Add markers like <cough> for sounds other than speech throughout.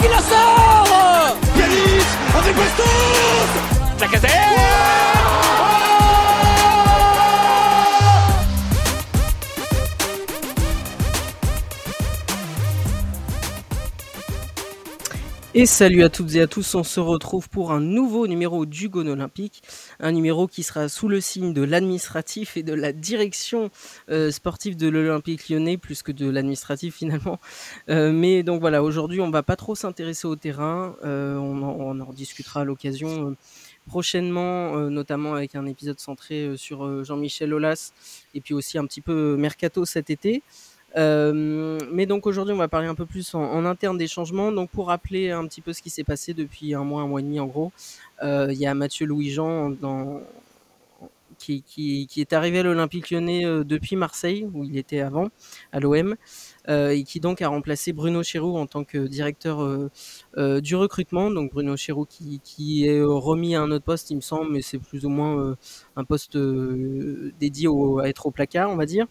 qui la sort. Bastos Et salut à toutes et à tous, on se retrouve pour un nouveau numéro du Gone Olympique, un numéro qui sera sous le signe de l'administratif et de la direction euh, sportive de l'Olympique lyonnais, plus que de l'administratif finalement. Euh, mais donc voilà, aujourd'hui on va pas trop s'intéresser au terrain, euh, on, en, discutera à l'occasion prochainement, notamment avec un épisode centré sur Jean-Michel Aulas, et puis aussi un petit peu mercato cet été. Euh, mais donc aujourd'hui, on va parler un peu plus en, interne des changements. Donc pour rappeler un petit peu ce qui s'est passé depuis un mois, un mois et demi en gros, euh, il y a Mathieu Louis-Jean qui, est arrivé à l'Olympique lyonnais euh, depuis Marseille, où il était avant, à l'OM, et qui donc a remplacé Bruno Chéroux en tant que directeur du recrutement. Donc Bruno Chéroux qui, est remis à un autre poste, il me semble, mais c'est plus ou moins un poste dédié à être au placard, on va dire.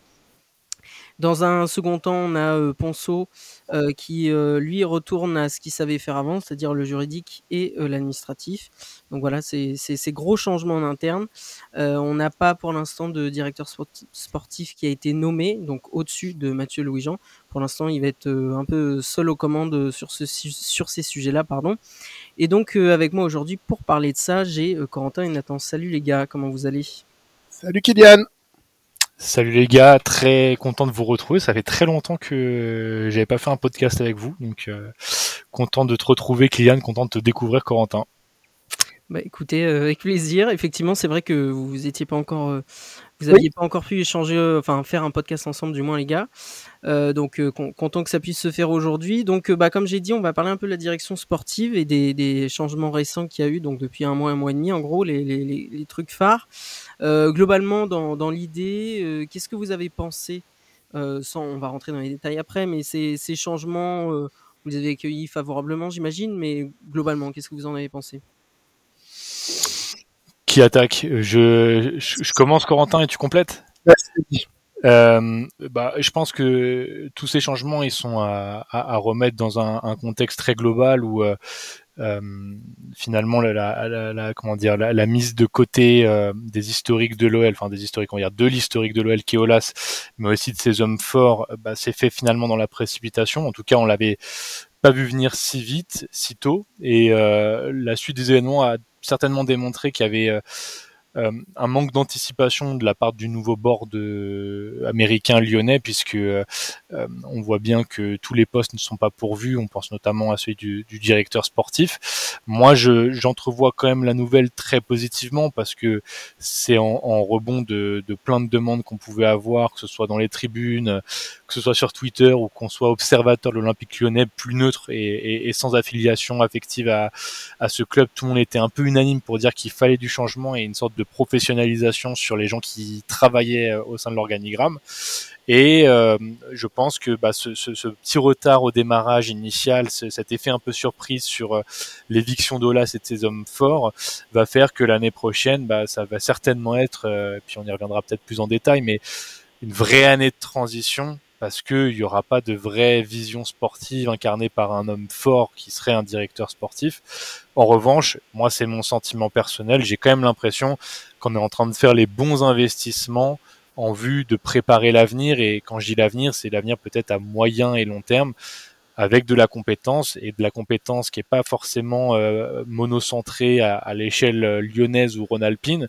Dans un second temps, on a euh, Ponceau euh, qui, euh, lui, retourne à ce qu'il savait faire avant, c'est-à-dire le juridique et l'administratif. Donc voilà, c'est ces gros changements en interne. on n'a pas pour l'instant de directeur sportif qui a été nommé, donc au-dessus de Mathieu Louis-Jean. Pour l'instant, il va être un peu seul aux commandes sur, ce, sur ces sujets-là. pardon. Et donc, avec moi aujourd'hui, pour parler de ça, j'ai Corentin et Nathan. Salut les gars, comment vous allez? Salut Kylian Salut les gars, très content de vous retrouver. Ça fait très longtemps que j'avais pas fait un podcast avec vous, donc euh, content de te retrouver, Kylian, content de te découvrir, Corentin. Bah écoutez, euh, avec plaisir. Effectivement, c'est vrai que vous étiez pas encore, euh, vous aviez oui. pas encore pu échanger, euh, enfin faire un podcast ensemble, du moins les gars. Euh, donc content que ça puisse se faire aujourd'hui. Donc bah comme j'ai dit, on va parler un peu de la direction sportive et des, des changements récents qu'il y a eu donc depuis un mois, un mois et demi, en gros les, les, les trucs phares. globalement, dans, dans l'idée, qu'est-ce que vous avez pensé Sans, on va rentrer dans les détails après, mais ces, ces changements, vous les avez accueillis favorablement, j'imagine. Mais globalement, qu'est-ce que vous en avez pensé? Qui attaque. Je, je, je, commence Corentin et tu complètes euh, bah, je pense que tous ces changements ils sont à, à, à remettre dans un, un, contexte très global où euh, euh, finalement la, la, la, comment dire la, la mise de côté euh, des historiques de l'OL, enfin des historiques on va dire de l'historique de l'OL qui est Olas, mais aussi de ses hommes forts, bah, c'est fait finalement dans la précipitation. En tout cas, on l'avait pas vu venir si vite, si tôt, et euh, la suite des événements a certainement démontré qu'il y avait euh, euh, un manque d'anticipation de la part du nouveau board américain lyonnais, puisque euh, on voit bien que tous les postes ne sont pas pourvus. On pense notamment à celui du, du directeur sportif. Moi, je, j'entrevois quand même la nouvelle très positivement parce que c'est en, en rebond de, de, plein de demandes qu'on pouvait avoir, que ce soit dans les tribunes, que ce soit sur Twitter ou qu'on soit observateur de l'Olympique lyonnais, plus neutre et, et, et sans affiliation affective à, à ce club. Tout le monde était un peu unanime pour dire qu'il fallait du changement et une sorte de professionnalisation sur les gens qui travaillaient au sein de l'organigramme. Et euh, je pense que bah, ce, ce, ce, petit retard au démarrage initial, ce, cet effet un peu surprise sur euh, l'éviction d'Olas et de ses hommes forts, va faire que l'année prochaine, bah, ça va certainement être, euh, puis on y reviendra peut-être plus en détail, mais une vraie année de transition parce qu'il n'y aura pas de vraie vision sportive incarnée par un homme fort qui serait un directeur sportif. En revanche, moi c'est mon sentiment personnel, j'ai quand même l'impression qu'on est en train de faire les bons investissements en vue de préparer l'avenir, et quand je dis l'avenir, c'est l'avenir peut-être à moyen et long terme, avec de la compétence, et de la compétence qui n'est pas forcément euh, monocentrée à, l'échelle lyonnaise ou rhône-alpine,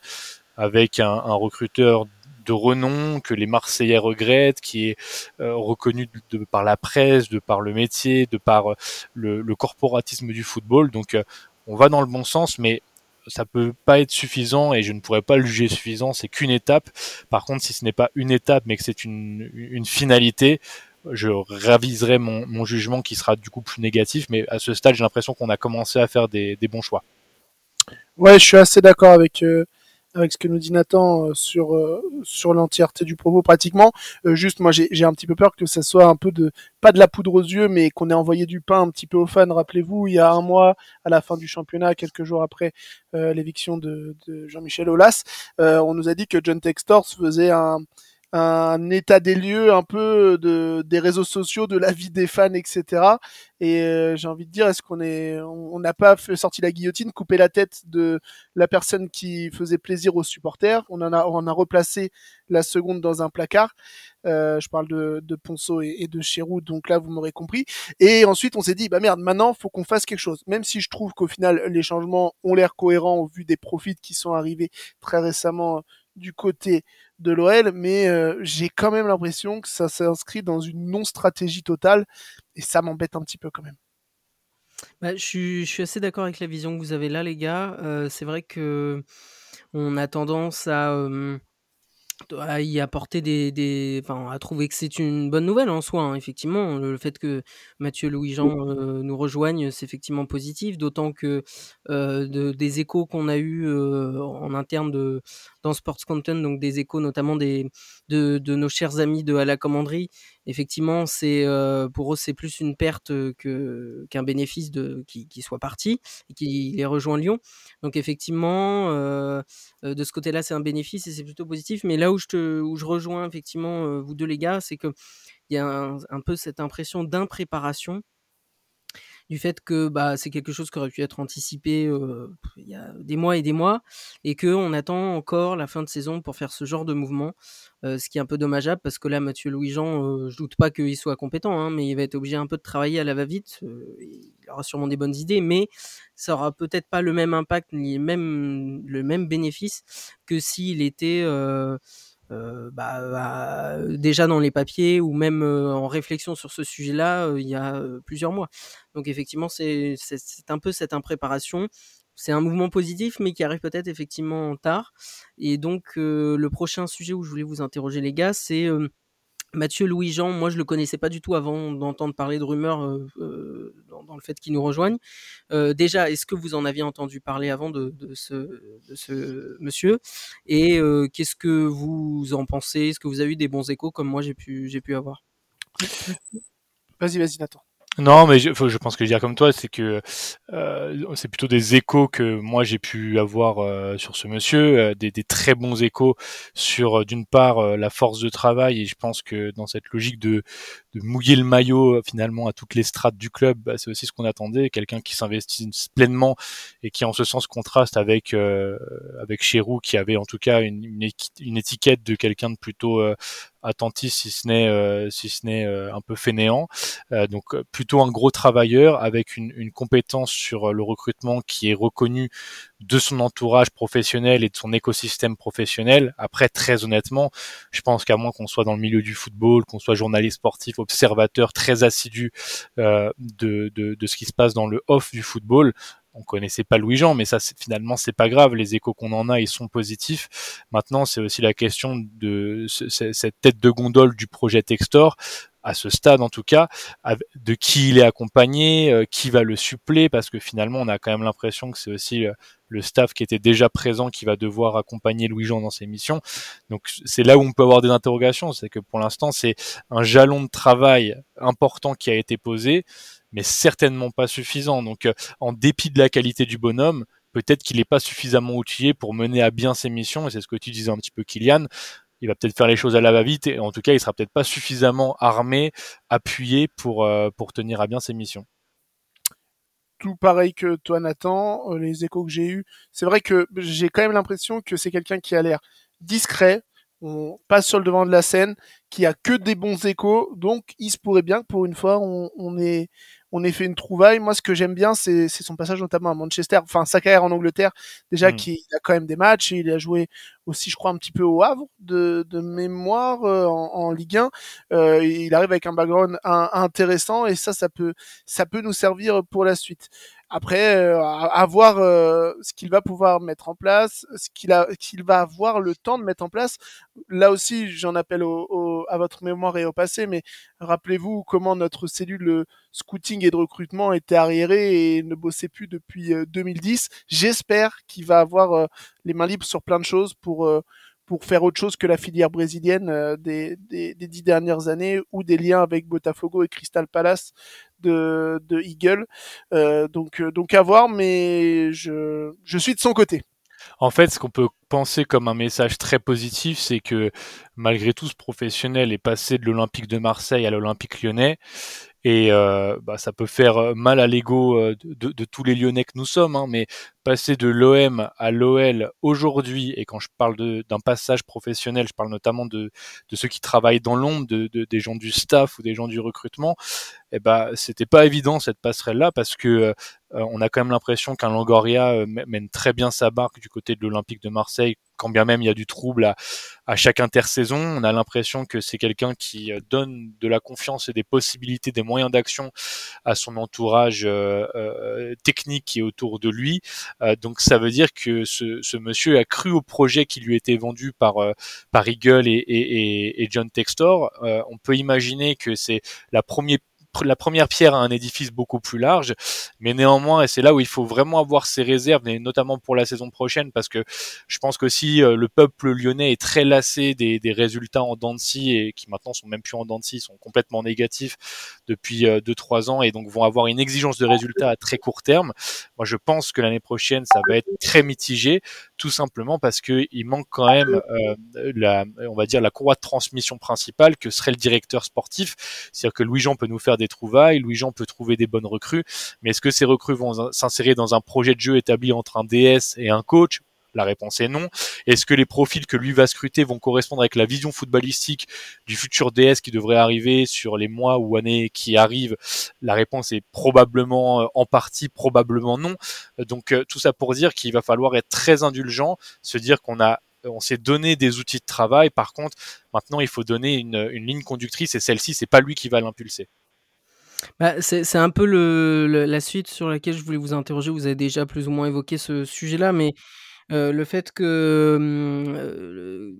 avec un recruteur de renom que les Marseillais regrettent, qui est euh, reconnu de, de, par la presse, de par le métier, de par euh, le, le corporatisme du football. Donc euh, on va dans le bon sens, mais ça peut pas être suffisant et je ne pourrais pas le juger suffisant. C'est qu'une étape. Par contre, si ce n'est pas une étape, mais que c'est une, une finalité, je raviserai mon, mon, jugement qui sera du coup plus négatif. Mais à ce stade, j'ai l'impression qu'on a commencé à faire des, des, bons choix. Ouais, je suis assez d'accord avec. Avec ce que nous dit Nathan euh, sur euh, sur l'entièreté du propos pratiquement. Euh, juste moi j'ai un petit peu peur que ça soit un peu de pas de la poudre aux yeux, mais qu'on ait envoyé du pain un petit peu aux fans. Rappelez-vous, il y a un mois, à la fin du championnat, quelques jours après l'éviction de, de Jean-Michel Aulas, on nous a dit que John Textor faisait un un état des lieux un peu de des réseaux sociaux, de la vie des fans, etc. Et euh, j'ai envie de dire, est-ce qu'on est, on n'a pas fait sorti la guillotine, coupé la tête de la personne qui faisait plaisir aux supporters? On en a, on a replacé la seconde dans un placard. Euh, je parle de, de Ponceau et, de Chéroux, donc là vous m'aurez compris. Et ensuite on s'est dit bah merde, maintenant faut qu'on fasse quelque chose. Même si je trouve qu'au final les changements ont l'air cohérents au vu des profits qui sont arrivés très récemment du côté de l'OL, mais euh, j'ai quand même l'impression que ça s'inscrit dans une non-stratégie totale, et ça m'embête un petit peu quand même. Bah, je, suis, assez d'accord avec la vision que vous avez là, les gars. Euh, c'est vrai que on a tendance à, euh, à y apporter des, des enfin, à trouver que c'est une bonne nouvelle en soi. Hein, effectivement, le, fait que Mathieu Louis-Jean euh, nous rejoigne, c'est effectivement positif. D'autant que euh, de, des échos qu'on a eu euh, en interne de dans Sports Content, donc des échos notamment des de, de nos chers amis de à la commanderie, effectivement, c'est euh, pour eux c'est plus une perte qu'un bénéfice de qui, soit parti et qui les rejoint Lyon. Donc effectivement, euh, de ce côté-là, c'est un bénéfice et c'est plutôt positif. Mais là où je te, où je rejoins effectivement vous deux les gars, c'est que il y a un peu cette impression d'impréparation du fait que bah, c'est quelque chose qui aurait pu être anticipé il y a des mois et des mois, et qu'on attend encore la fin de saison pour faire ce genre de mouvement, ce qui est un peu dommageable, parce que là, Mathieu Louis-Jean, euh, je doute pas qu'il soit compétent, hein, mais il va être obligé un peu de travailler à la va-vite, il aura sûrement des bonnes idées, mais ça aura peut-être pas le même impact, ni même, le même bénéfice que s'il était... Euh, bah, bah, déjà dans les papiers ou même euh, en réflexion sur ce sujet-là euh, il y a plusieurs mois. Donc effectivement, c'est un peu cette impréparation. C'est un mouvement positif, mais qui arrive peut-être effectivement tard. Et donc le prochain sujet où je voulais vous interroger les gars, c'est Mathieu Louis-Jean, moi je le connaissais pas du tout avant d'entendre parler de rumeurs euh, euh, dans, le fait qu'il nous rejoigne. Euh, déjà, est-ce que vous en aviez entendu parler avant de, ce, monsieur? Et qu'est-ce que vous en pensez? Est-ce que vous avez eu des bons échos comme moi j'ai pu, j'ai pu avoir? Vas-y, vas-y, Nathan. Non, mais je, pense que je dire comme toi, c'est que euh, c'est plutôt des échos que moi j'ai pu avoir euh, sur ce monsieur, euh, des, très bons échos sur d'une part la force de travail. Et je pense que dans cette logique de, mouiller le maillot finalement à toutes les strates du club, bah, c'est aussi ce qu'on attendait, quelqu'un qui s'investit pleinement et qui en ce sens contraste avec avec Chéroux qui avait en tout cas une, une, une étiquette de quelqu'un de plutôt attentif si ce n'est euh, si ce n'est euh, un peu fainéant. Euh, donc plutôt un gros travailleur avec une, une, compétence sur le recrutement qui est reconnue de son entourage professionnel et de son écosystème professionnel. Après très honnêtement je pense qu'à moins qu'on soit dans le milieu du football qu'on soit journaliste sportif observateur très assidu de, de, de ce qui se passe dans le off du football on connaissait pas Louis-Jean, mais ça, finalement, c'est pas grave. Les échos qu'on en a, ils sont positifs. Maintenant, c'est aussi la question de cette tête de gondole du projet Textor à ce stade en tout cas, de qui il est accompagné, euh, qui va le suppléer, parce que finalement on a quand même l'impression que c'est aussi euh, le staff qui était déjà présent qui va devoir accompagner Louis-Jean dans ses missions. Donc c'est là où on peut avoir des interrogations, c'est que pour l'instant c'est un jalon de travail important qui a été posé mais certainement pas suffisant. Donc, euh, en dépit de la qualité du bonhomme, peut-être qu'il n'est pas suffisamment outillé pour mener à bien ses missions. Et c'est ce que tu disais un petit peu, Kylian. Il va peut-être faire les choses à la va-vite, et en tout cas, il sera peut-être pas suffisamment armé, appuyé pour euh, pour tenir à bien ses missions. Tout pareil que toi, Nathan. Euh, les échos que j'ai eus, c'est vrai que j'ai quand même l'impression que c'est quelqu'un qui a l'air discret, on passe sur le devant de la scène, qui a que des bons échos, donc il se pourrait bien que pour une fois on, on ait on ait fait une trouvaille. Moi, ce que j'aime bien, c'est son passage notamment à Manchester, enfin sa carrière en Angleterre, déjà mm. qui a quand même des matchs, et il a joué aussi, je crois, un petit peu au Havre de, de mémoire euh, en, en, Ligue 1. Euh, il arrive avec un background intéressant, et ça, ça peut, ça peut nous servir pour la suite. Après, euh, à, voir euh, ce qu'il va pouvoir mettre en place, ce qu'il a, qu'il va avoir le temps de mettre en place. Là aussi, j'en appelle au, à votre mémoire et au passé, mais rappelez-vous comment notre cellule scouting et de recrutement était arriérée et ne bossait plus depuis 2010. Euh, J'espère qu'il va avoir les mains libres sur plein de choses pour pour faire autre chose que la filière brésilienne euh, des, des, dix dernières années ou des liens avec Botafogo et Crystal Palace de, de Eagle. Euh, donc, euh, donc à voir, mais je, je suis de son côté. En fait, ce qu'on peut penser comme un message très positif, c'est que malgré tout, ce professionnel est passé de l'Olympique de Marseille à l'Olympique lyonnais. Et bah, ça peut faire mal à l'ego de, de, tous les Lyonnais que nous sommes, hein, mais passer de l'OM à l'OL aujourd'hui, et quand je parle d'un passage professionnel, je parle notamment de, de ceux qui travaillent dans l'ombre, de, des gens du staff ou des gens du recrutement, eh ben c'était pas évident cette passerelle là parce que euh, on a quand même l'impression qu'un Longoria mène très bien sa barque du côté de l'Olympique de Marseille quand bien même il y a du trouble à, à chaque intersaison. On a l'impression que c'est quelqu'un qui euh, donne de la confiance et des possibilités, des moyens d'action à son entourage euh, euh, technique qui est autour de lui. Donc ça veut dire que ce, ce, monsieur a cru au projet qui lui était vendu par par Eagle et, et, et John Textor. on peut imaginer que c'est la première la première pierre à un édifice beaucoup plus large, mais néanmoins, et c'est là où il faut vraiment avoir ses réserves, et notamment pour la saison prochaine, parce que je pense que si euh, le peuple lyonnais est très lassé des, résultats en Dancy et qui maintenant sont même plus en Dancy, sont complètement négatifs depuis 2-3 euh, ans et donc vont avoir une exigence de résultats à très court terme. Moi, je pense que l'année prochaine, ça va être très mitigé, tout simplement parce que il manque quand même euh, la, on va dire la courroie de transmission principale que serait le directeur sportif, c'est-à-dire que Louis Jean peut nous faire des trouvailles, Louis-Jean peut trouver des bonnes recrues, mais est-ce que ces recrues vont s'insérer dans un projet de jeu établi entre un DS et un coach? La réponse est non. Est-ce que les profils que lui va scruter vont correspondre avec la vision footballistique du futur DS qui devrait arriver sur les mois ou années qui arrivent? La réponse est probablement euh, en partie, probablement non. Donc euh, tout ça pour dire qu'il va falloir être très indulgent, se dire qu'on a on s'est donné des outils de travail. Par contre, maintenant, il faut donner une, une ligne conductrice et celle-ci, c'est pas lui qui va l'impulser. Bah, c'est un peu le, la suite sur laquelle je voulais vous interroger. Vous avez déjà plus ou moins évoqué ce sujet-là, mais euh, le fait que euh,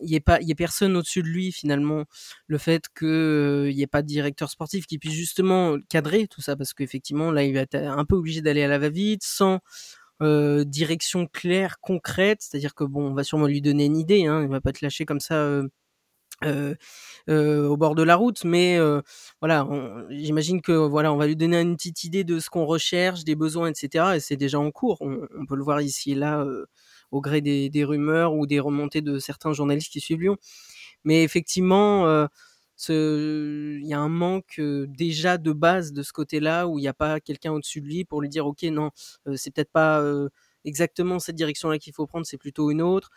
il n'y ait pas, il y ait personne au-dessus de lui finalement, le fait qu'il euh, n'y ait pas de directeur sportif qui puisse justement cadrer tout ça, parce qu'effectivement là, il va être un peu obligé d'aller à la va-vite, sans direction claire, concrète, c'est-à-dire que bon, on va sûrement lui donner une idée, hein, il va pas te lâcher comme ça euh, euh, au bord de la route, mais euh, voilà, j'imagine que voilà, on va lui donner une petite idée de ce qu'on recherche, des besoins, etc. Et c'est déjà en cours. On, on, peut le voir ici et là au gré des, des, rumeurs ou des remontées de certains journalistes qui suivent Lyon. Mais effectivement, il y a un manque déjà de base de ce côté-là où il n'y a pas quelqu'un au-dessus de lui pour lui dire ok non, c'est peut-être pas exactement cette direction-là qu'il faut prendre, c'est plutôt une autre.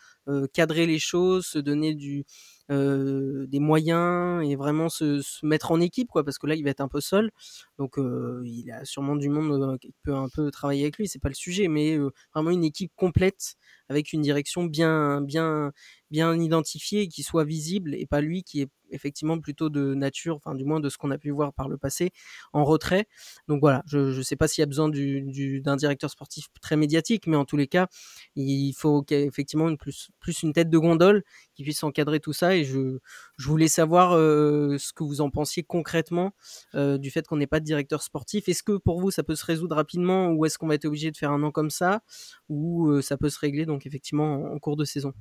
cadrer les choses, se donner du euh, des moyens et vraiment se, se, mettre en équipe, quoi, parce que là, il va être un peu seul. Donc, euh, il a sûrement du monde qui peut un peu travailler avec lui, c'est pas le sujet, mais euh, vraiment une équipe complète avec une direction bien, bien, bien identifiée qui soit visible et pas lui qui est effectivement plutôt de nature, enfin du moins de ce qu'on a pu voir par le passé, en retrait. Donc voilà, je ne sais pas s'il y a besoin d'un du, d'un directeur sportif très médiatique, mais en tous les cas, il faut effectivement une plus, plus une tête de gondole qui puisse encadrer tout ça. Et je, je voulais savoir euh, ce que vous en pensiez concrètement euh, du fait qu'on n'ait pas de directeur sportif. Est-ce que pour vous ça peut se résoudre rapidement ou est-ce qu'on va être obligé de faire un an comme ça ou euh, ça peut se régler donc effectivement en cours de saison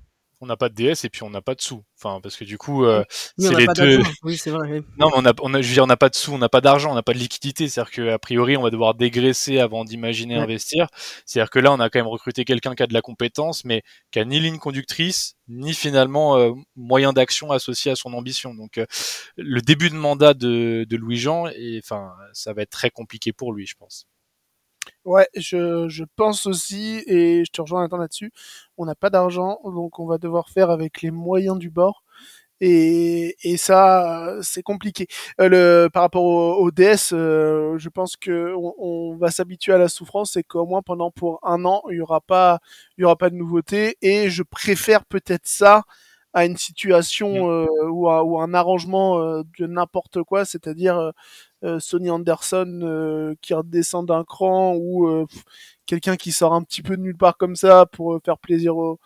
on n'a pas de DS et puis on n'a pas de sous. Enfin, parce que du coup, euh, c'est les deux. Oui, c'est vrai. Non, mais on a, on a, je veux dire, on n'a pas de sous, on n'a pas d'argent, on n'a pas de liquidité. C'est-à-dire qu'a priori, on va devoir dégraisser avant d'imaginer investir. C'est-à-dire que là, on a quand même recruté quelqu'un qui a de la compétence, mais qui a ni ligne conductrice, ni finalement euh, moyen d'action associé à son ambition. Donc, euh, le début de mandat de, de Louis Jean, et enfin, ça va être très compliqué pour lui, je pense. Ouais, je, je pense aussi, et je te rejoins Nathan là-dessus, on n'a pas d'argent, donc on va devoir faire avec les moyens du bord. Et, et ça, c'est compliqué. Euh, le, par rapport au, DS, euh, je pense que on, on va s'habituer à la souffrance et qu'au moins pendant pour un an, il y aura pas, il y aura pas de nouveauté. Et je préfère peut-être ça à une situation mmh. euh, ou, ou, un arrangement euh, de n'importe quoi, c'est-à-dire euh, Sonny Anderson euh, qui redescend d'un cran ou euh, quelqu'un qui sort un petit peu de nulle part comme ça pour faire plaisir aux,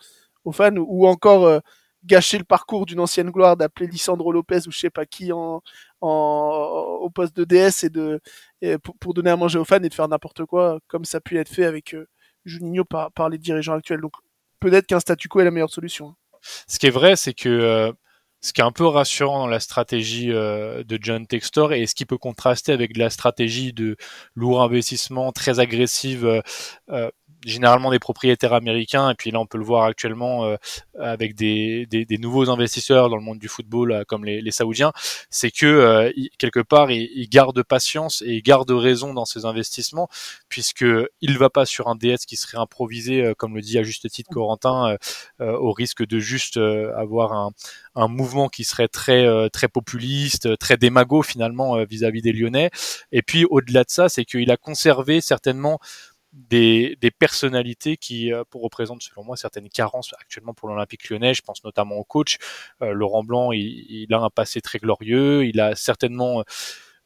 fans ou encore gâcher le parcours d'une ancienne gloire d'appeler Lisandro Lopez ou je sais pas qui en, en au poste de DS et de pour, donner à manger aux fans et de faire n'importe quoi comme ça a pu être fait avec Juninho par, par les dirigeants actuels. Donc peut-être qu'un statu quo est la meilleure solution. Ce qui est vrai, c'est que ce qui est un peu rassurant dans la stratégie euh, de John Textor et ce qui peut contraster avec la stratégie de lourd investissement très agressive euh, euh, généralement des propriétaires américains, et puis là on peut le voir actuellement euh, avec des, des, des, nouveaux investisseurs dans le monde du football euh, comme les, les Saoudiens, c'est que euh, quelque part ils, ils, gardent patience et ils gardent raison dans ces investissements, puisque il va pas sur un DS qui serait improvisé, comme le dit à juste titre Corentin, au risque de juste avoir un, un mouvement qui serait très très populiste, très démago finalement vis-à-vis -vis des Lyonnais. Et puis au-delà de ça, c'est qu'il a conservé certainement des, des personnalités qui euh, représentent selon moi certaines carences actuellement pour l'Olympique lyonnais. Je pense notamment au coach. Euh, Laurent Blanc, il, il, a un passé très glorieux. Il a certainement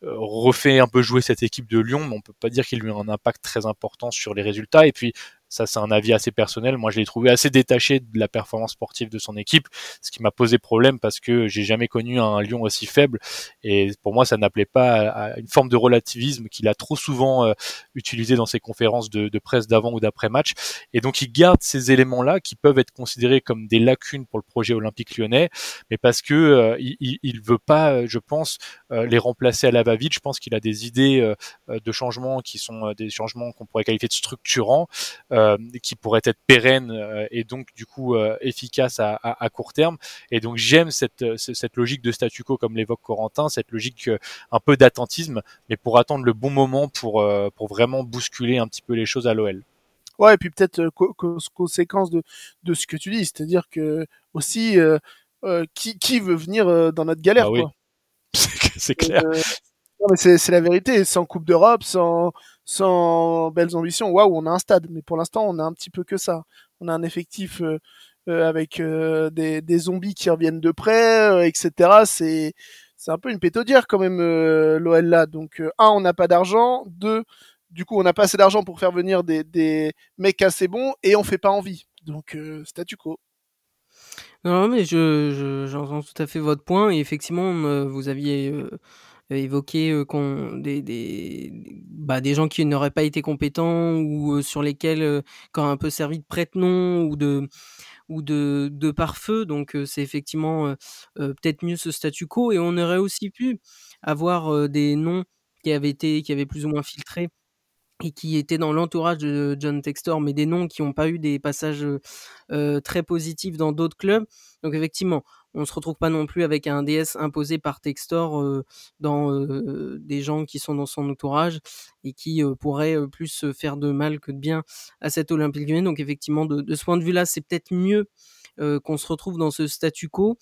euh, refait un peu jouer cette équipe de Lyon, mais on peut pas dire qu'il lui a un impact très important sur les résultats. Et puis ça, c'est un avis assez personnel. Moi, je l'ai trouvé assez détaché de la performance sportive de son équipe, ce qui m'a posé problème parce que j'ai jamais connu un Lyon aussi faible. Et pour moi, ça n'appelait pas à une forme de relativisme qu'il a trop souvent euh, utilisé dans ses conférences de, presse d'avant ou d'après match. Et donc, il garde ces éléments-là qui peuvent être considérés comme des lacunes pour le projet olympique lyonnais, mais parce que euh, il, veut pas, je pense, euh, les remplacer à la va-vite. Je pense qu'il a des idées euh, de changements qui sont des changements qu'on pourrait qualifier de structurants. Euh, qui pourrait être pérenne euh, et donc du coup euh, efficace à, à, à, court terme. Et donc j'aime cette, cette logique de statu quo comme l'évoque Corentin, cette logique un peu d'attentisme, mais pour attendre le bon moment pour, pour vraiment bousculer un petit peu les choses à l'OL. Ouais, et puis peut-être co conséquence de, de ce que tu dis, c'est-à-dire que aussi euh, euh, qui, qui veut venir dans notre galère ah oui. quoi. <laughs> C'est clair. Euh, c'est la vérité, sans Coupe d'Europe, sans, belles ambitions, waouh, on a un stade, mais pour l'instant, on a un petit peu que ça. On a un effectif euh, euh, avec euh, des, zombies qui reviennent de près, etc. C'est un peu une pétodière quand même l'OL là. Donc un, on n'a pas d'argent. Deux, du coup, on n'a pas assez d'argent pour faire venir des, mecs assez bons et on fait pas envie. Donc statu quo. Non, mais je j'entends tout à fait votre point et effectivement, vous aviez évoqué qu'on des, des, bah, des gens qui n'auraient pas été compétents ou sur lesquels quand un peu servi de prête-nom ou de ou de, de pare-feu. Donc c'est effectivement peut-être mieux ce statu quo et on aurait aussi pu avoir des noms qui avaient été qui avaient plus ou moins filtré et qui étaient dans l'entourage de John Textor, mais des noms qui n'ont pas eu des passages euh, très positifs dans d'autres clubs. Donc effectivement, on se retrouve pas non plus avec un DS imposé par Textor euh, dans euh, des gens qui sont dans son entourage et qui pourraient plus faire de mal que de bien à cet Olympique Lyonnais. Donc effectivement, de, de ce point de vue-là, c'est peut-être mieux qu'on se retrouve dans ce statu quo.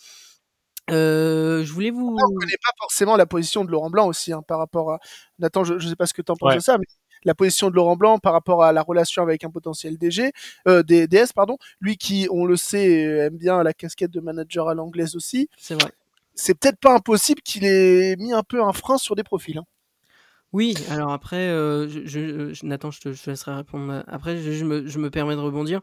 Euh, je voulais vous. On connaît pas forcément la position de Laurent Blanc aussi hein, par rapport à Nathan. Je, je sais pas ce que tu en penses ouais. de ça, mais la position de Laurent Blanc par rapport à la relation avec un potentiel DG, euh, DS, pardon, lui qui, on le sait, aime bien la casquette de manager à l'anglaise aussi. C'est vrai. C'est peut-être pas impossible qu'il ait mis un peu un frein sur des profils. Hein. Oui, alors après, euh, je, Nathan, je te, laisserai répondre. Après, je, me, permets de rebondir.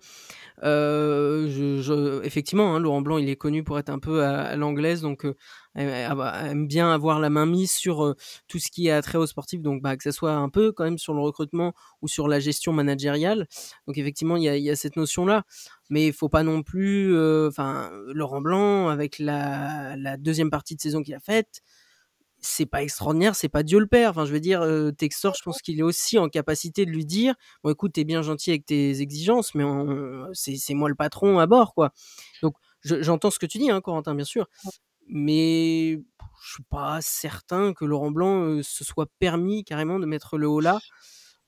Euh, effectivement, hein, Laurent Blanc, il est connu pour être un peu à, l'anglaise, donc euh, aime bien avoir la main mise sur euh, tout ce qui est attrait au sportif, donc bah, que ce soit un peu quand même sur le recrutement ou sur la gestion managériale. Donc effectivement, il y a, cette notion-là, mais il faut pas non plus, euh, enfin, Laurent Blanc avec la deuxième partie de saison qu'il a faite c'est pas extraordinaire, c'est pas Dieu le père. Enfin, je veux dire, euh, Textor, je pense qu'il est aussi en capacité de lui dire Bon, écoute, t'es bien gentil avec tes exigences, mais c'est moi le patron à bord, quoi. Donc, j'entends ce que tu dis, hein, Corentin, bien sûr. Mais je suis pas certain que Laurent Blanc euh, se soit permis carrément de mettre le haut là.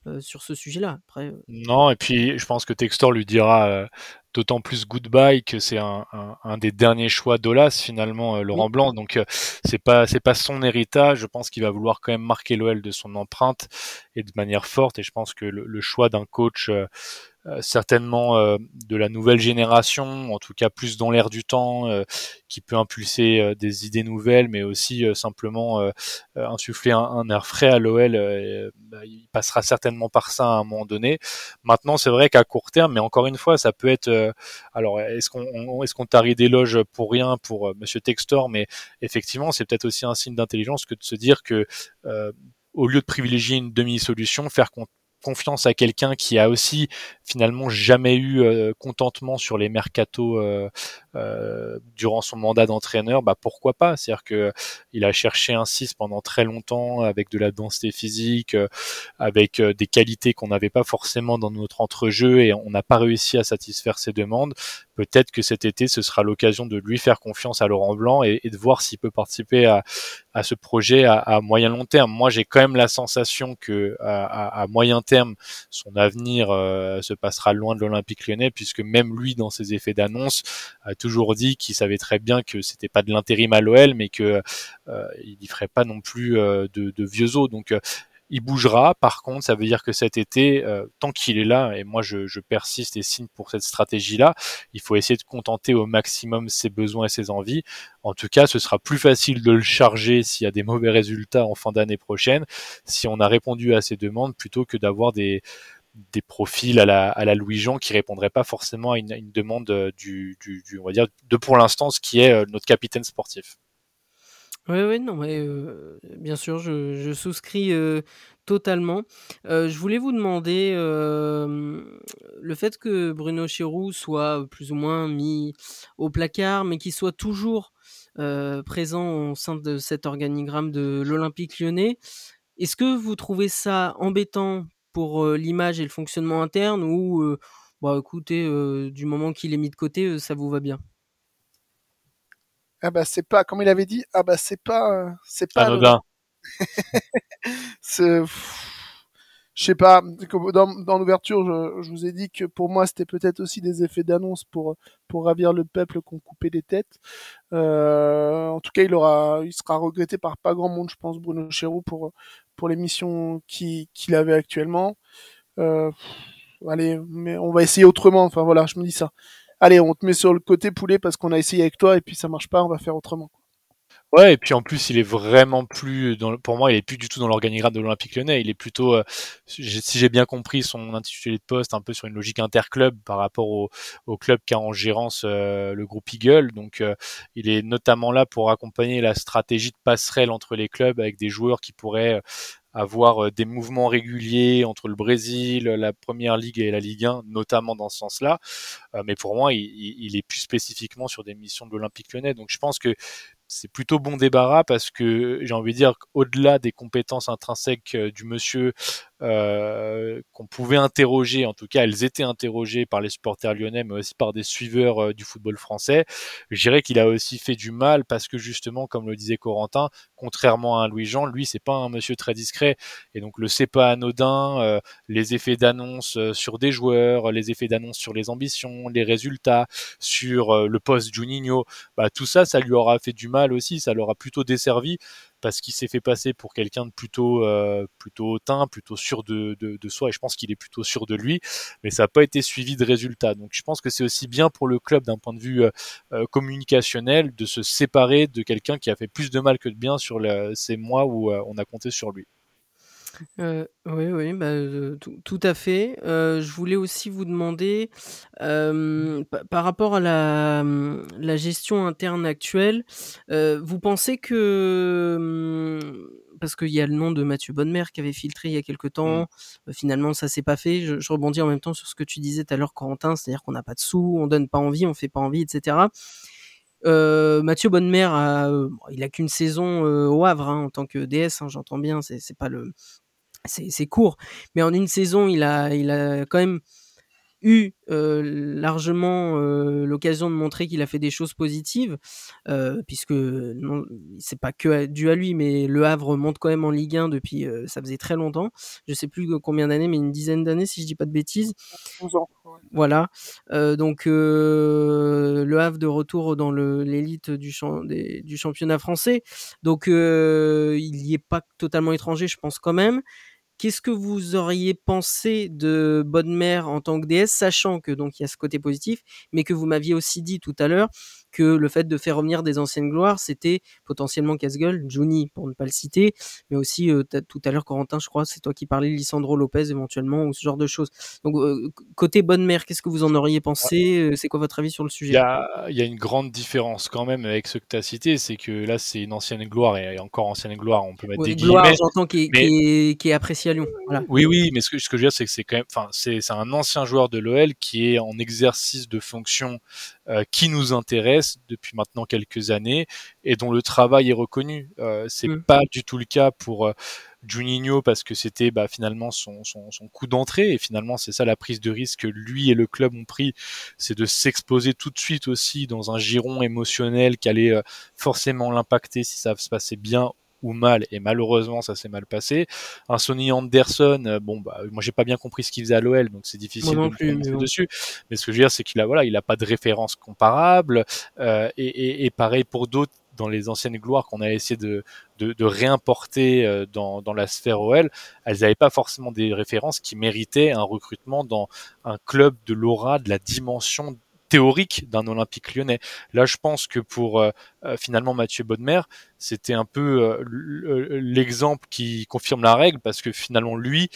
Euh, sur ce sujet-là. Après, euh... Non, et puis je pense que Textor lui dira euh, d'autant plus goodbye que c'est un, un, un, des derniers choix d'Olas finalement, euh, Laurent oui. Blanc. Donc c'est pas c'est pas son héritage. Je pense qu'il va vouloir quand même marquer l'OL de son empreinte et de manière forte. Et je pense que le, le choix d'un coach euh, certainement euh, de la nouvelle génération, en tout cas plus dans l'air du temps, euh, qui peut impulser des idées nouvelles, mais aussi simplement insuffler un, air frais à l'OL. Bah, il passera certainement par ça à un moment donné. Maintenant, c'est vrai qu'à court terme, mais encore une fois, ça peut être. alors, est-ce qu'on est-ce qu'on tarit d'éloges pour rien pour Monsieur Textor, mais effectivement, c'est peut-être aussi un signe d'intelligence que de se dire que au lieu de privilégier une demi-solution, faire confiance à quelqu'un qui a aussi finalement jamais eu euh, contentement sur les mercatos euh, durant son mandat d'entraîneur, bah pourquoi pas? C'est-à-dire que il a cherché un 6 pendant très longtemps avec de la densité physique, avec des qualités qu'on n'avait pas forcément dans notre entrejeu et on n'a pas réussi à satisfaire ses demandes. Peut-être que cet été, ce sera l'occasion de lui faire confiance à Laurent Blanc et, de voir s'il peut participer à, à ce projet à, moyen long terme. Moi, j'ai quand même la sensation que à, à moyen terme, son avenir euh, se passera loin de l'Olympique Lyonnais, puisque même lui, dans ses effets d'annonce, toujours dit qu'il savait très bien que c'était pas de l'intérim à l'OL, mais que euh, il y ferait pas non plus euh, de, vieux os. Donc il bougera. Par contre, ça veut dire que cet été, euh, tant qu'il est là, et moi je, je, persiste et signe pour cette stratégie-là, il faut essayer de contenter au maximum ses besoins et ses envies. En tout cas, ce sera plus facile de le charger s'il y a des mauvais résultats en fin d'année prochaine, si on a répondu à ses demandes, plutôt que d'avoir des des profils à la, à la Louis-Jean qui répondraient pas forcément à une, demande du, du, du, on va dire, de pour l'instant ce qui est euh, notre capitaine sportif. Oui, oui, non, mais bien sûr, je, je souscris totalement. je voulais vous demander le fait que Bruno Chéroux soit plus ou moins mis au placard, mais qu'il soit toujours présent au sein de cet organigramme de l'Olympique lyonnais. Est-ce que vous trouvez ça embêtant pour l'image et le fonctionnement interne ou, bah, écoutez, du moment qu'il est mis de côté, ça vous va bien? Ah bah c'est pas comme il avait dit ah bah c'est pas c'est pas anodin <laughs> je sais pas dans, dans l'ouverture je, je, vous ai dit que pour moi c'était peut-être aussi des effets d'annonce pour pour ravir le peuple qu'on coupait des têtes. Euh, en tout cas il aura il sera regretté par pas grand monde je pense Bruno Chéroux pour pour les missions qu'il avait actuellement. Euh, allez mais on va essayer autrement. Enfin voilà je me dis ça. Allez, on te met sur le côté poulet parce qu'on a essayé avec toi et puis ça marche pas, on va faire autrement. Ouais, et puis en plus, il est vraiment plus, dans, pour moi, il est plus du tout dans l'organigramme de l'Olympique Lyonnais. Il est plutôt, euh, si j'ai bien compris, son intitulé de poste un peu sur une logique interclub par rapport au, au club qu'a en gérance euh, le groupe Eagle. Donc, euh, il est notamment là pour accompagner la stratégie de passerelle entre les clubs avec des joueurs qui pourraient avoir euh, des mouvements réguliers entre le Brésil, la Première Ligue et la Ligue 1, notamment dans ce sens-là. Euh, mais pour moi, il, il, est plus spécifiquement sur des missions de l'Olympique lyonnais. Donc je pense que c'est plutôt bon débarras parce que j'ai envie de dire qu'au-delà des compétences intrinsèques euh, du monsieur euh, qu'on pouvait interroger, en tout cas elles étaient interrogées par les supporters lyonnais, mais aussi par des suiveurs euh, du football français. Je dirais qu'il a aussi fait du mal parce que justement, comme le disait Corentin, contrairement à Louis-Jean, lui c'est pas un monsieur très discret et donc le c'est pas anodin, euh, les effets d'annonce sur des joueurs, les effets d'annonce sur les ambitions, les résultats, sur le poste Juninho, bah tout ça, ça lui aura fait du mal aussi, ça l'aura plutôt desservi parce qu'il s'est fait passer pour quelqu'un de plutôt euh, plutôt hautain, plutôt sûr de soi, et je pense qu'il est plutôt sûr de lui, mais ça n'a pas été suivi de résultats. Donc je pense que c'est aussi bien pour le club d'un point de vue euh, euh, communicationnel de se séparer de quelqu'un qui a fait plus de mal que de bien sur ces mois où on a compté sur lui. Oui, oui, bah, tout à fait. je voulais aussi vous demander, par rapport à la, mmh, la gestion interne actuelle, vous pensez que, mmh, parce qu'il y a le nom de Mathieu Bonnemer qui avait filtré il y a quelque mmh. temps, finalement ça s'est pas fait. Je je rebondis en même temps sur ce que tu disais tout à l'heure Corentin, c'est-à-dire qu'on n'a pas de sous, on donne pas envie, on fait pas envie etc. Mathieu Bonnemer il a qu'une saison, au Havre, hein, en tant que DS, hein, j'entends bien, c'est c'est pas le c'est court, mais en une saison, il a, il a quand même eu largement l'occasion de montrer qu'il a fait des choses positives, puisque non, c'est pas que dû à lui, mais Le Havre monte quand même en Ligue 1 depuis, ça faisait très longtemps. Je sais plus combien d'années, mais une dizaine d'années si je dis pas de bêtises. 11 ans. Voilà. donc Le Havre de retour dans l'élite du, du championnat français. Donc il y est pas totalement étranger, je pense quand même. Qu'est-ce que vous auriez pensé de Bonne Mère en tant que DS, sachant que donc il y a ce côté positif, mais que vous m'aviez aussi dit tout à l'heure que le fait de faire revenir des anciennes gloires, c'était potentiellement casse-gueule, Juni pour ne pas le citer, mais aussi euh, tout à l'heure Corentin, je crois, c'est toi qui parlais, Lisandro Lopez éventuellement ou ce genre de choses. Donc euh, côté bonne mère, qu'est-ce que vous en auriez pensé C'est quoi votre avis sur le sujet? Il y, a, il y, a, une grande différence quand même avec ce que tu as cité, c'est que là c'est une ancienne gloire et encore ancienne gloire, on peut mettre des gloire, j'entends qui, qui, qui, est apprécié à Lyon. Voilà. Oui, oui, mais ce que, ce que je veux dire, c'est que c'est quand même, enfin, c'est un ancien joueur de l'OL qui est en exercice de fonction euh, qui nous intéresse depuis maintenant quelques années et dont le travail est reconnu. Euh, c'est mm. pas du tout le cas pour euh, Juninho parce que c'était bah, finalement son, son, son coup d'entrée et finalement c'est ça la prise de risque que lui et le club ont pris, c'est de s'exposer tout de suite aussi dans un giron émotionnel qui allait euh, forcément l'impacter si ça se passait bien ou mal et malheureusement ça s'est mal passé. Un Sonny Anderson, euh, bon bah moi j'ai pas bien compris ce qu'il faisait à l'OL donc c'est difficile de plus, me dessus. Mais ce que je veux dire c'est qu'il a voilà il a pas de référence comparable euh, et, et, et, pareil pour d'autres dans les anciennes gloires qu'on a essayé de, de, de réimporter euh, dans, dans, la sphère OL, elles n'avaient pas forcément des références qui méritaient un recrutement dans un club de l'aura, de la dimension théorique d'un Olympique lyonnais. Là, je pense que pour euh, euh, finalement Mathieu Bodmer, c'était un peu euh, l'exemple qui confirme la règle parce que finalement lui,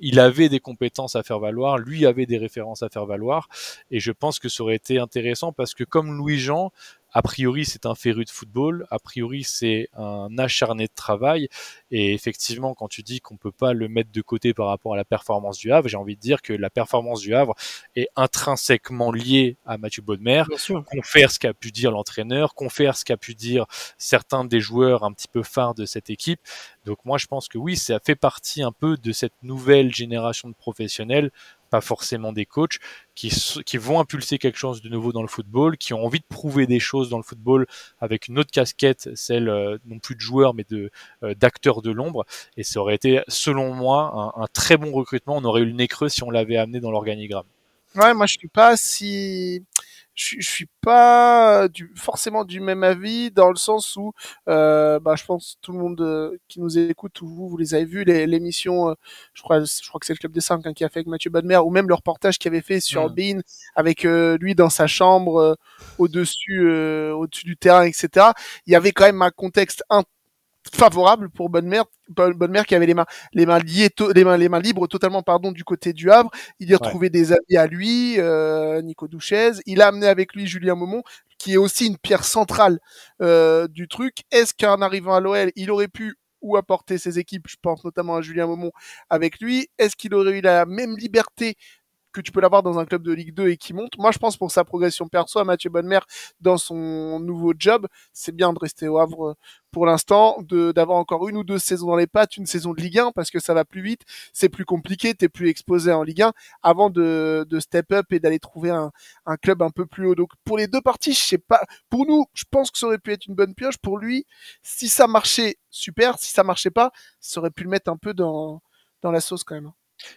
il avait des compétences à faire valoir, lui avait des références à faire valoir, et je pense que ça aurait été intéressant parce que comme Louis Jean, a priori c'est un féru de football, a priori c'est un acharné de travail, et effectivement quand tu dis qu'on peut pas le mettre de côté par rapport à la performance du Havre, j'ai envie de dire que la performance du Havre est intrinsèquement liée à Mathieu Baudemer, confère ce qu'a pu dire l'entraîneur, confère ce qu'a pu dire certains des joueurs un petit peu phares de cette équipe. Donc moi je pense que oui, ça fait partie un peu de cette nouvelle génération de professionnels pas forcément des coachs, qui, qui vont impulser quelque chose de nouveau dans le football, qui ont envie de prouver des choses dans le football avec une autre casquette, celle euh, non plus de joueurs mais de euh, d'acteurs de l'ombre. Et ça aurait été, selon moi, un, un, très bon recrutement. On aurait eu le nez creux si on l'avait amené dans l'organigramme. Ouais, moi je suis pas si je, je suis pas du, forcément du même avis dans le sens où euh, bah, je pense tout le monde euh, qui nous écoute ou vous vous les avez vus l'émission euh, je crois je crois que c'est le club des cinq hein, qui a fait avec Mathieu Badmer ou même le reportage qu'il avait fait sur mmh. Bean avec euh, lui dans sa chambre au dessus au dessus du terrain etc il y avait quand même un contexte favorable pour Bonne Mère, Bonne Mère qui avait les mains, les mains liées, les mains, les mains libres totalement, pardon, du côté du Havre. Il y a retrouvé des amis à lui, euh, Nico Douchez. Il a amené avec lui Julien Momon, qui est aussi une pierre centrale euh, du truc. Est-ce qu'en arrivant à l'OL, il aurait pu ou apporter ses équipes, je pense notamment à Julien Momon avec lui? Est-ce qu'il aurait eu la même liberté que tu peux l'avoir dans un club de Ligue 2 et qui monte. Moi, je pense pour sa progression perso à Mathieu Bonnemer dans son nouveau job, c'est bien de rester au Havre euh, pour l'instant, d'avoir encore une ou deux saisons dans les pattes, une saison de Ligue 1 parce que ça va plus vite, c'est plus compliqué, t'es plus exposé en Ligue 1 avant de, de step up et d'aller trouver un, un, club un peu plus haut. Donc pour les deux parties, je sais pas. Pour nous, je pense que ça aurait pu être une bonne pioche. Pour lui, si ça marchait, super. Si ça marchait pas, ça aurait pu le mettre un peu dans dans la sauce quand même.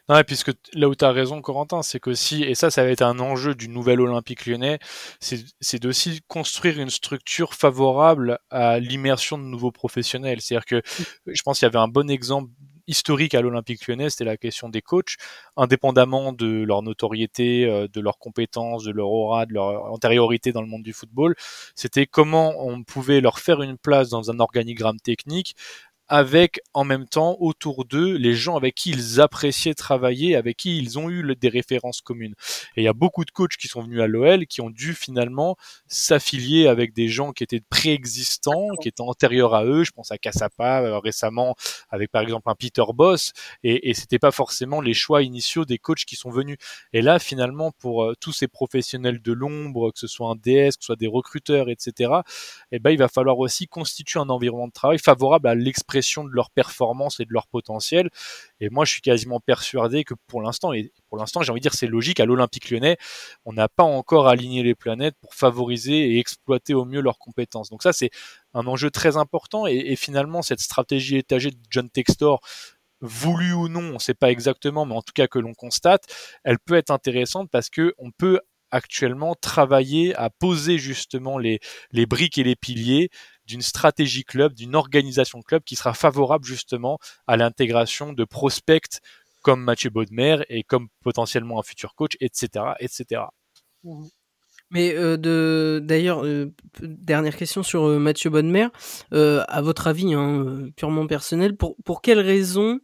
Non, puisque là où tu as raison, Corentin, c'est qu'aussi, et ça, ça va être un enjeu du nouvel Olympique lyonnais, c'est d'aussi construire une structure favorable à l'immersion de nouveaux professionnels. C'est-à-dire que je pense qu'il y avait un bon exemple historique à l'Olympique lyonnais, c'était la question des coachs, indépendamment de leur notoriété, euh, de leurs compétences, de leur aura, de leur antériorité dans le monde du football. C'était comment on pouvait leur faire une place dans un organigramme technique avec en même temps autour d'eux les gens avec qui ils appréciaient travailler, avec qui ils ont eu des références communes. Et il y a beaucoup de coachs qui sont venus à l'OL qui ont dû finalement s'affilier avec des gens qui étaient préexistants, qui étaient antérieurs à eux. Je pense à Cassapa euh, récemment avec par exemple un Peter Boss et, et c'était pas forcément les choix initiaux des coachs qui sont venus. Et là finalement pour euh, tous ces professionnels de l'ombre, que ce soit un DS, que ce soit des recruteurs, etc. Eh ben il va falloir aussi constituer un environnement de travail favorable à l'expression de leur performance et de leur potentiel. Et moi, je suis quasiment persuadé que pour l'instant, et pour l'instant, j'ai envie de dire, c'est logique, à l'Olympique lyonnais, on n'a pas encore aligné les planètes pour favoriser et exploiter au mieux leurs compétences. Donc ça, c'est un enjeu très important. Et, finalement, cette stratégie étagée de John Textor, voulu ou non, on ne sait pas exactement, mais en tout cas que l'on constate, elle peut être intéressante parce que on peut actuellement travailler à poser justement les briques et les piliers d'une stratégie club, d'une organisation club qui sera favorable justement à l'intégration de prospects comme Mathieu Baudemer et comme potentiellement un futur coach, etc., etc. Mais de d'ailleurs, dernière question sur Mathieu Bonnemer. à votre avis, hein, purement personnel, pour, pour quelles raisons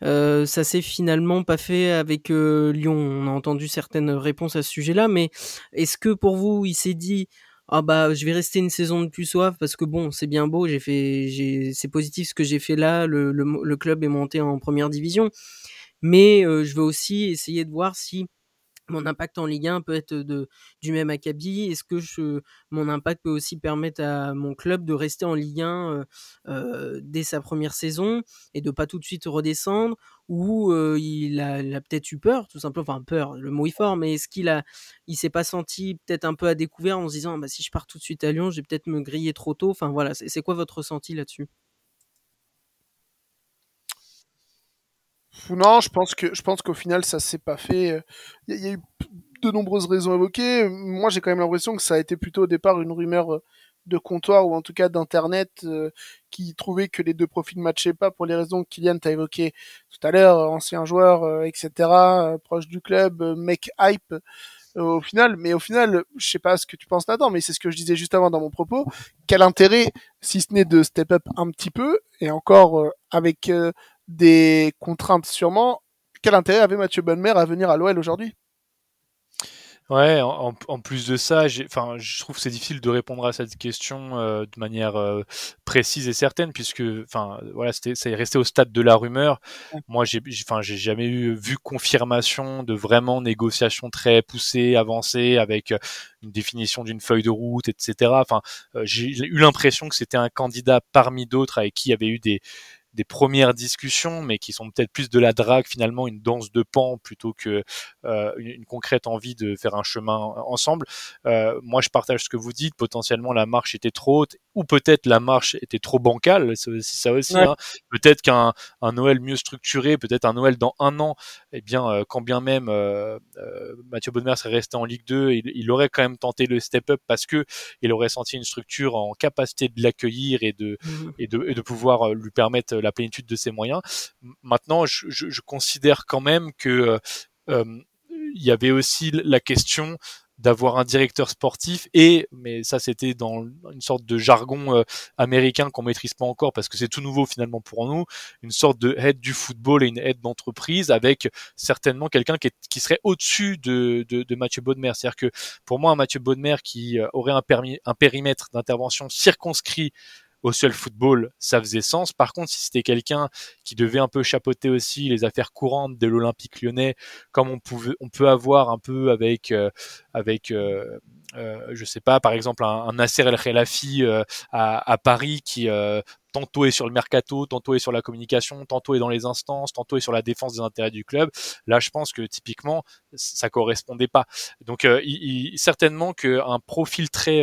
ça s'est finalement pas fait avec Lyon? On a entendu certaines réponses à ce sujet-là, mais est-ce que pour vous, il s'est dit ah bah je vais rester une saison de plus soif parce que bon c'est bien beau j'ai fait j'ai c'est positif ce que j'ai fait là le, le, le, club est monté en première division. Mais je veux aussi essayer de voir si mon impact en Ligue 1 peut être de, du même acabit? Est-ce que mon impact peut aussi permettre à mon club de rester en Ligue 1 euh, euh, dès sa première saison et de pas tout de suite redescendre? Ou il a, peut-être eu peur, tout simplement, enfin peur, le mot est fort, mais est-ce qu'il a, il s'est pas senti peut-être un peu à découvert en se disant bah, si je pars tout de suite à Lyon, je vais peut-être me griller trop tôt Enfin voilà, c'est quoi votre ressenti là-dessus? Non, je pense que je pense qu'au final ça s'est pas fait. Il y, a eu de nombreuses raisons évoquées. Moi, j'ai quand même l'impression que ça a été plutôt au départ une rumeur de comptoir ou en tout cas d'internet euh, qui trouvait que les deux profils ne matchaient pas pour les raisons que Kylian t'a évoquées tout à l'heure, ancien joueur, euh, etc., euh, proche du club, mec hype au final. Mais au final, je sais pas ce que tu penses là-dedans, mais c'est ce que je disais juste avant dans mon propos. Quel intérêt, si ce n'est de step up un petit peu et encore avec des contraintes sûrement. Quel intérêt avait Mathieu Bonnemer à venir à l'OL aujourd'hui? Ouais, en, en, plus de ça, enfin, je trouve que c'est difficile de répondre à cette question euh, de manière euh, précise et certaine, puisque, enfin, voilà, c'était, c'est resté au stade de la rumeur. Moi, j'ai, enfin, j'ai jamais eu vu confirmation de vraiment négociations très poussées, avancées, avec euh, une définition d'une feuille de route, etc. Enfin, j'ai eu l'impression que c'était un candidat parmi d'autres avec qui il y avait eu des des premières discussions, mais qui sont peut-être plus de la drague finalement, une danse de pan plutôt que euh, une, concrète envie de faire un chemin ensemble. Euh, moi, je partage ce que vous dites. Potentiellement, la marche était trop haute, ou peut-être la marche était trop bancale. C'est aussi ça aussi. Hein. Peut-être qu'un un Noël mieux structuré, peut-être un Noël dans un an, eh bien, euh, quand bien même euh, euh, Mathieu Bonnemer serait resté en Ligue 2, il, il, aurait quand même tenté le step-up parce que il aurait senti une structure en capacité de l'accueillir et de, mmh. et de et de pouvoir lui permettre la plénitude de ses moyens. Maintenant, je, je, je considère quand même que euh, il y avait aussi la question d'avoir un directeur sportif et mais ça c'était dans une sorte de jargon euh, américain qu'on maîtrise pas encore parce que c'est tout nouveau finalement pour nous une sorte de aide du football et une aide d'entreprise avec certainement quelqu'un qui, qui, serait au-dessus de, de, de, Mathieu Baudemer c'est-à-dire que pour moi un Mathieu Baudemer qui euh, aurait un, permis, un périmètre d'intervention circonscrit au seul football, ça faisait sens. Par contre, si c'était quelqu'un qui devait un peu chapeauter aussi les affaires courantes de l'Olympique lyonnais, comme on, pouvait, on peut avoir un peu avec, euh, avec euh, euh, je sais pas, par exemple, un, un Nasser El Khelaifi euh, à, à, Paris qui euh, tantôt est sur le mercato, tantôt est sur la communication, tantôt est dans les instances, tantôt est sur la défense des intérêts du club. Là, je pense que typiquement, ça correspondait pas. Donc, il, il, certainement qu'un profil très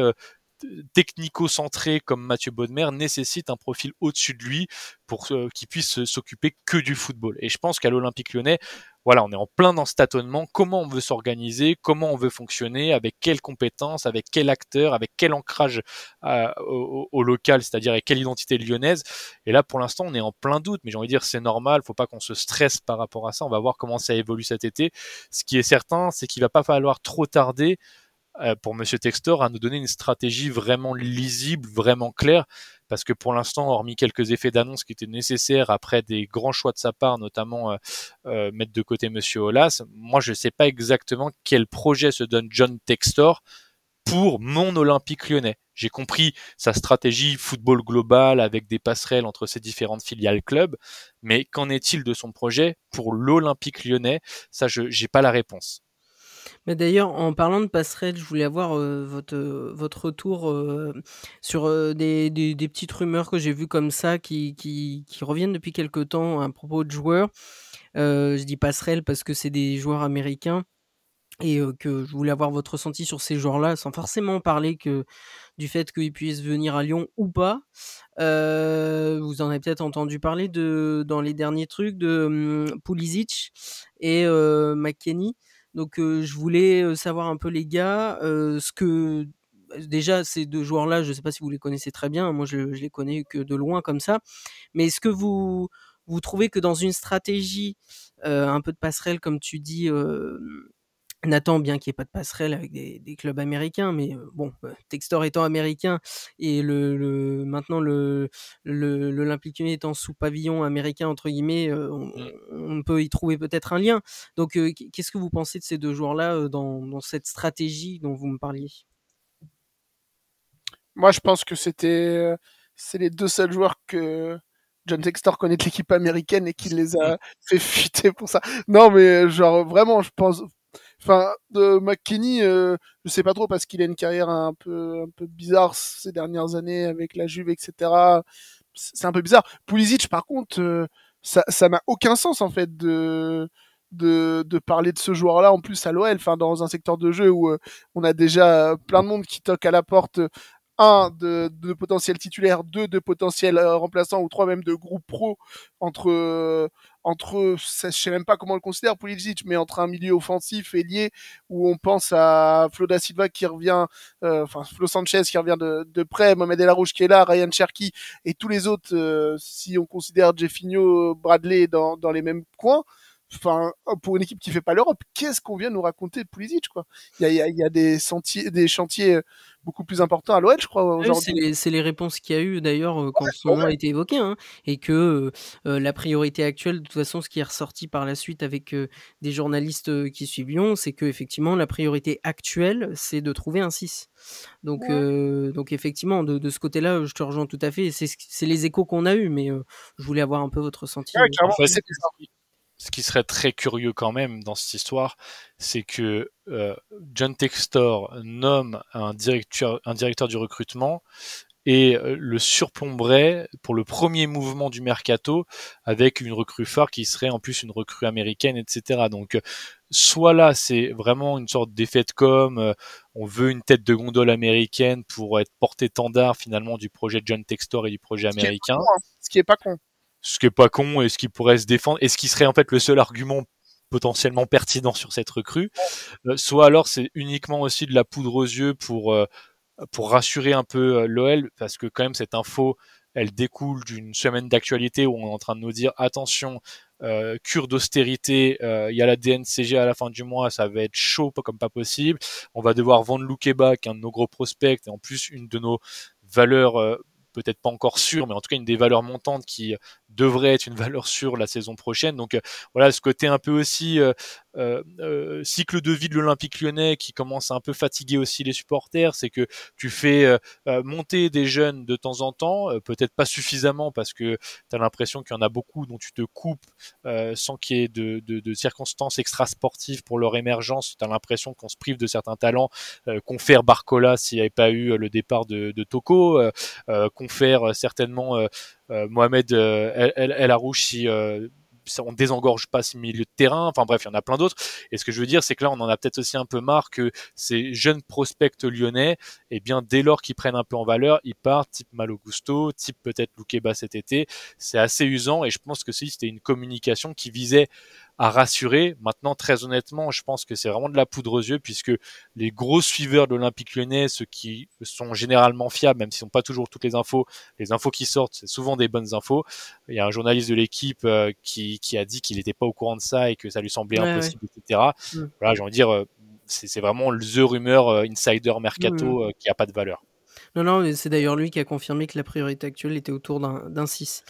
technico-centré comme Mathieu Baudemer nécessite un profil au-dessus de lui pour euh, qu'il puisse s'occuper que du football. Et je pense qu'à l'Olympique lyonnais, voilà, on est en plein dans ce tâtonnement. Comment on veut s'organiser, comment on veut fonctionner, avec quelles compétences, avec quel acteur, avec quel ancrage euh, au, au, local, c'est-à-dire avec quelle identité lyonnaise? Et là, pour l'instant, on est en plein doute, mais j'ai envie de dire, c'est normal, faut pas qu'on se stresse par rapport à ça. On va voir comment ça évolue cet été. Ce qui est certain, c'est qu'il va pas falloir trop tarder pour Monsieur Textor à nous donner une stratégie vraiment lisible, vraiment claire, parce que pour l'instant, hormis quelques effets d'annonce qui étaient nécessaires après des grands choix de sa part, notamment euh, euh, mettre de côté Monsieur Olas, moi je ne sais pas exactement quel projet se donne John Textor pour mon Olympique lyonnais. J'ai compris sa stratégie football global avec des passerelles entre ses différentes filiales clubs, mais qu'en est-il de son projet pour l'Olympique lyonnais? Ça, je n'ai pas la réponse. Mais d'ailleurs, en parlant de passerelle, je voulais avoir euh, votre, euh, votre retour euh, sur euh, des, des, petites rumeurs que j'ai vues comme ça qui, qui, qui, reviennent depuis quelque temps à propos de joueurs. je dis passerelle parce que c'est des joueurs américains et que je voulais avoir votre ressenti sur ces joueurs-là, sans forcément parler que du fait qu'ils puissent venir à Lyon ou pas. vous en avez peut-être entendu parler de, dans les derniers trucs de um, Pulisic et McKenny. Donc je voulais savoir un peu les gars, ce que déjà ces deux joueurs-là, je ne sais pas si vous les connaissez très bien, moi je, les connais que de loin comme ça, mais est-ce que vous vous trouvez que dans une stratégie un peu de passerelle comme tu dis Nathan, bien qu'il n'y ait pas de passerelle avec des, clubs américains, mais bon, Textor étant américain et le, maintenant le, l'Olympique Lyonnais étant sous pavillon américain entre guillemets, mmh. on, peut y trouver peut-être un lien. Donc, qu'est-ce que vous pensez de ces deux joueurs-là dans, cette stratégie dont vous me parliez? Moi, je pense que c'était c'est les deux seuls joueurs que John Textor connaît de l'équipe américaine et qui les a fait <laughs> fuiter pour ça. Non, mais genre vraiment, je pense Enfin, de McKinney, euh, je sais pas trop parce qu'il a une carrière un peu un peu bizarre ces dernières années avec la Juve, etc. C'est un peu bizarre. Pulisic, par contre, euh, ça ça n'a aucun sens en fait de de, de parler de ce joueur-là en plus à l'OL, enfin dans un secteur de jeu où euh, on a déjà plein de monde qui toque à la porte un de, de potentiels titulaires, deux de potentiels euh, remplaçants ou trois même de groupes pro entre euh, entre je sais même pas comment on le considère Pulisic mais entre un milieu offensif et lié où on pense à Flo da Silva qui revient euh, enfin Flo Sanchez qui revient de, de près Mohamed El Arouche qui est là Ryan Cherky et tous les autres si on considère Jeffinho Bradley dans, dans les mêmes coins enfin pour une équipe qui fait pas l'Europe qu'est-ce qu'on vient nous raconter de Pulisic quoi? Il y a, y, a, y a des sentiers des chantiers beaucoup plus important à l'OL, je crois. aujourd'hui. c'est les, réponses qu'il y a eu d'ailleurs euh, quand ce moment a été évoqué, hein, et que euh, euh, la priorité actuelle, de toute façon, ce qui est ressorti par la suite avec des journalistes qui suivent Lyon, c'est que effectivement la priorité actuelle, c'est de trouver un 6. Donc, donc effectivement, de, ce côté-là, je te rejoins tout à fait. C'est les échos qu'on a eu, mais je voulais avoir un peu votre ressenti. Ce qui serait très curieux quand même dans cette histoire, c'est que euh, John Textor nomme un directeur, un directeur du recrutement et euh, le surplomberait pour le premier mouvement du mercato avec une recrue phare qui serait en plus une recrue américaine, etc. Donc, soit là, c'est vraiment une sorte d'effet de com, euh, on veut une tête de gondole américaine pour être porté-tendard finalement du projet John Textor et du projet américain. Ce qui est pas con. Hein ce qui est pas con et ce qui pourrait se défendre et ce qui serait en fait le seul argument potentiellement pertinent sur cette recrue. Euh, soit alors c'est uniquement aussi de la poudre aux yeux pour euh, pour rassurer un peu euh, l'OL parce que quand même cette info elle découle d'une semaine d'actualité où on est en train de nous dire attention cure d'austérité, il y a la DNCG à la fin du mois, ça va être chaud comme pas possible. On va devoir vendre Loukeba, qui un de nos gros prospects, et en plus une de nos valeurs peut-être pas encore sûres, mais en tout cas une des valeurs montantes qui devrait être une valeur sûre la saison prochaine. Donc euh, voilà, ce côté un peu aussi euh, cycle de vie de l'Olympique lyonnais qui commence à un peu fatiguer aussi les supporters, c'est que tu fais monter des jeunes de temps en temps, peut-être pas suffisamment parce que tu as l'impression qu'il y en a beaucoup dont tu te coupes sans qu'il y ait de, de, de, circonstances extra-sportives pour leur émergence. Tu l'impression qu'on se prive de certains talents, confère Barcola s'il n'y avait pas eu le départ de, de Toko, confère certainement euh, Mohamed El, El, Arouche si euh, on désengorge pas ce milieu de terrain. Enfin bref, il y en a plein d'autres. Et ce que je veux dire, c'est que là, on en a peut-être aussi un peu marre que ces jeunes prospects lyonnais, eh bien, dès lors qu'ils prennent un peu en valeur, ils partent, type Malogusto, type peut-être Loukeba cet été. C'est assez usant et je pense que si c'était une communication qui visait à rassurer. Maintenant, très honnêtement, je pense que c'est vraiment de la poudre aux yeux puisque les gros suiveurs de l'Olympique lyonnais, ceux qui sont généralement fiables, même s'ils n'ont pas toujours toutes les infos, les infos qui sortent, c'est souvent des bonnes infos. Il y a un journaliste de l'équipe euh, qui, qui, a dit qu'il n'était pas au courant de ça et que ça lui semblait impossible, etc. Mm. Voilà, j'ai envie de dire, euh, c'est vraiment the rumeur euh, insider mercato mm. qui a pas de valeur. Non, non, c'est d'ailleurs lui qui a confirmé que la priorité actuelle était autour d'un 6.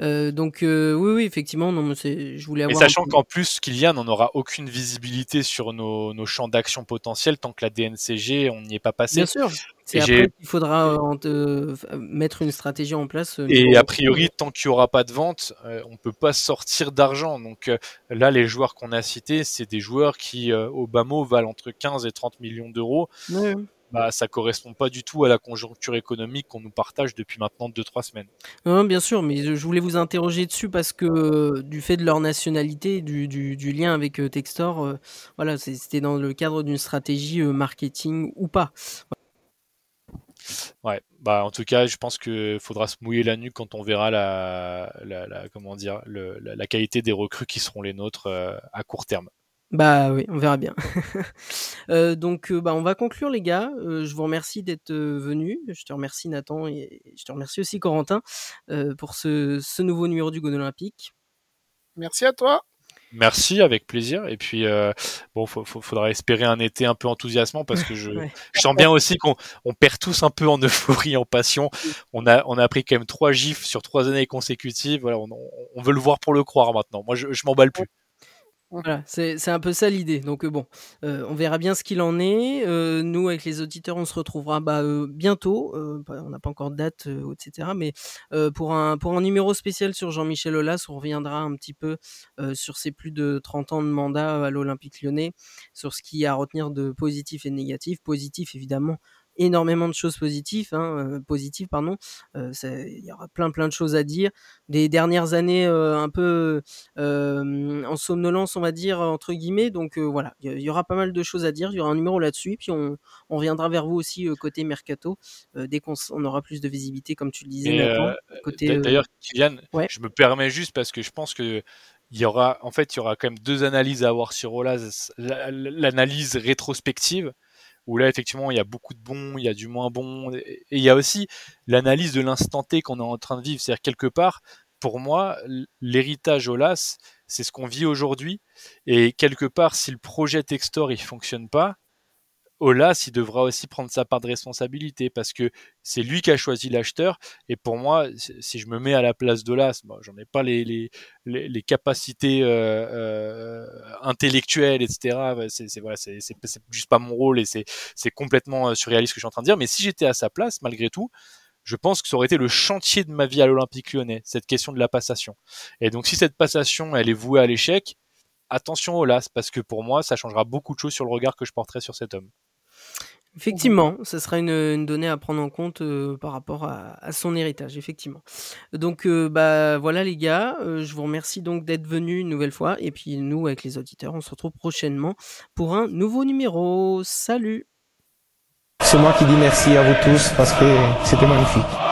Euh, donc, euh, oui, oui, effectivement, non, je voulais avoir. Et sachant qu'en plus, Kylian n'en aura aucune visibilité sur nos, nos champs d'action potentiels tant que la DNCG, on n'y est pas passé. Bien sûr. C'est après qu'il faudra euh, mettre une stratégie en place. Et a priori, tant qu'il n'y aura pas de vente, on peut pas sortir d'argent. Donc là, les joueurs qu'on a cités, c'est des joueurs qui, au bas mot, valent entre 15 et 30 millions d'euros. Ouais bah, ça correspond pas du tout à la conjoncture économique qu'on nous partage depuis maintenant 2-3 semaines. Non, bien sûr, mais je voulais vous interroger dessus parce que euh, du fait de leur nationalité, du, du, lien avec euh, Textor, euh, voilà, c'était dans le cadre d'une stratégie marketing ou pas. Ouais, bah en tout cas, je pense qu'il faudra se mouiller la nuque quand on verra la, la, comment dire, le, la, qualité des recrues qui seront les nôtres à court terme. Bah oui, on verra bien. <laughs> Euh, donc, euh, bah, on va conclure, les gars. Euh, je vous remercie d'être venus. Je te remercie, Nathan, et je te remercie aussi, Corentin, pour ce, ce nouveau numéro du Gone Olympique. Merci à toi. Merci, avec plaisir. Et puis, euh, bon, faut, faudra espérer un été un peu enthousiasmant parce que je, <laughs> je sens bien aussi qu'on on perd tous un peu en euphorie, en passion. On a, on a pris quand même trois gifs sur trois années consécutives. Voilà, on, on veut le voir pour le croire maintenant. Moi, je, je m'emballe plus. Voilà, c'est un peu ça l'idée. Donc bon, euh, on verra bien ce qu'il en est. Euh, nous, avec les auditeurs, on se retrouvera bah, euh, bientôt. on n'a pas encore de date, etc. Mais pour un pour un numéro spécial sur Jean-Michel Aulas, on reviendra un petit peu sur ses plus de 30 ans de mandat à l'Olympique Lyonnais, sur ce qu'il y a à retenir de positif et de négatif. Positif, évidemment, énormément de choses positives, hein, positives pardon. Il y aura plein plein de choses à dire. Les dernières années un peu en somnolence, on va dire entre guillemets. Donc voilà, il y, aura pas mal de choses à dire. Il y aura un numéro là-dessus, puis on, on, reviendra vers vous aussi côté mercato dès qu'on on aura plus de visibilité, comme tu le disais. côté d'ailleurs, Kylian, je me permets juste parce que je pense que il y aura, en fait, il y aura quand même deux analyses à avoir sur Olas. L'analyse rétrospective, où là effectivement il y a beaucoup de bons, il y a du moins bon, et il y a aussi l'analyse de l'instant T qu'on est en train de vivre. C'est-à-dire quelque part, pour moi, l'héritage Olas, c'est ce qu'on vit aujourd'hui, et quelque part, si le projet Textor il fonctionne pas, Olas, il devra aussi prendre sa part de responsabilité parce que c'est lui qui a choisi l'acheteur. Et pour moi, si je me mets à la place d'Olas, bon, j'en ai pas les, capacités euh, euh, intellectuelles, etc. C'est voilà, c'est juste pas mon rôle et c'est complètement euh, surréaliste ce que je suis en train de dire. Mais si j'étais à sa place, malgré tout, je pense que ça aurait été le chantier de ma vie à l'Olympique lyonnais, cette question de la passation. Et donc si cette passation, elle est vouée à l'échec, attention au parce que pour moi, ça changera beaucoup de choses sur le regard que je porterai sur cet homme. Effectivement, ce sera une, donnée à prendre en compte euh, par rapport à, son héritage, effectivement. Donc, euh, bah voilà les gars, euh, je vous remercie donc d'être venus une nouvelle fois. Et puis nous, avec les auditeurs, on se retrouve prochainement pour un nouveau numéro. Salut C'est moi qui dis merci à vous tous parce que c'était magnifique.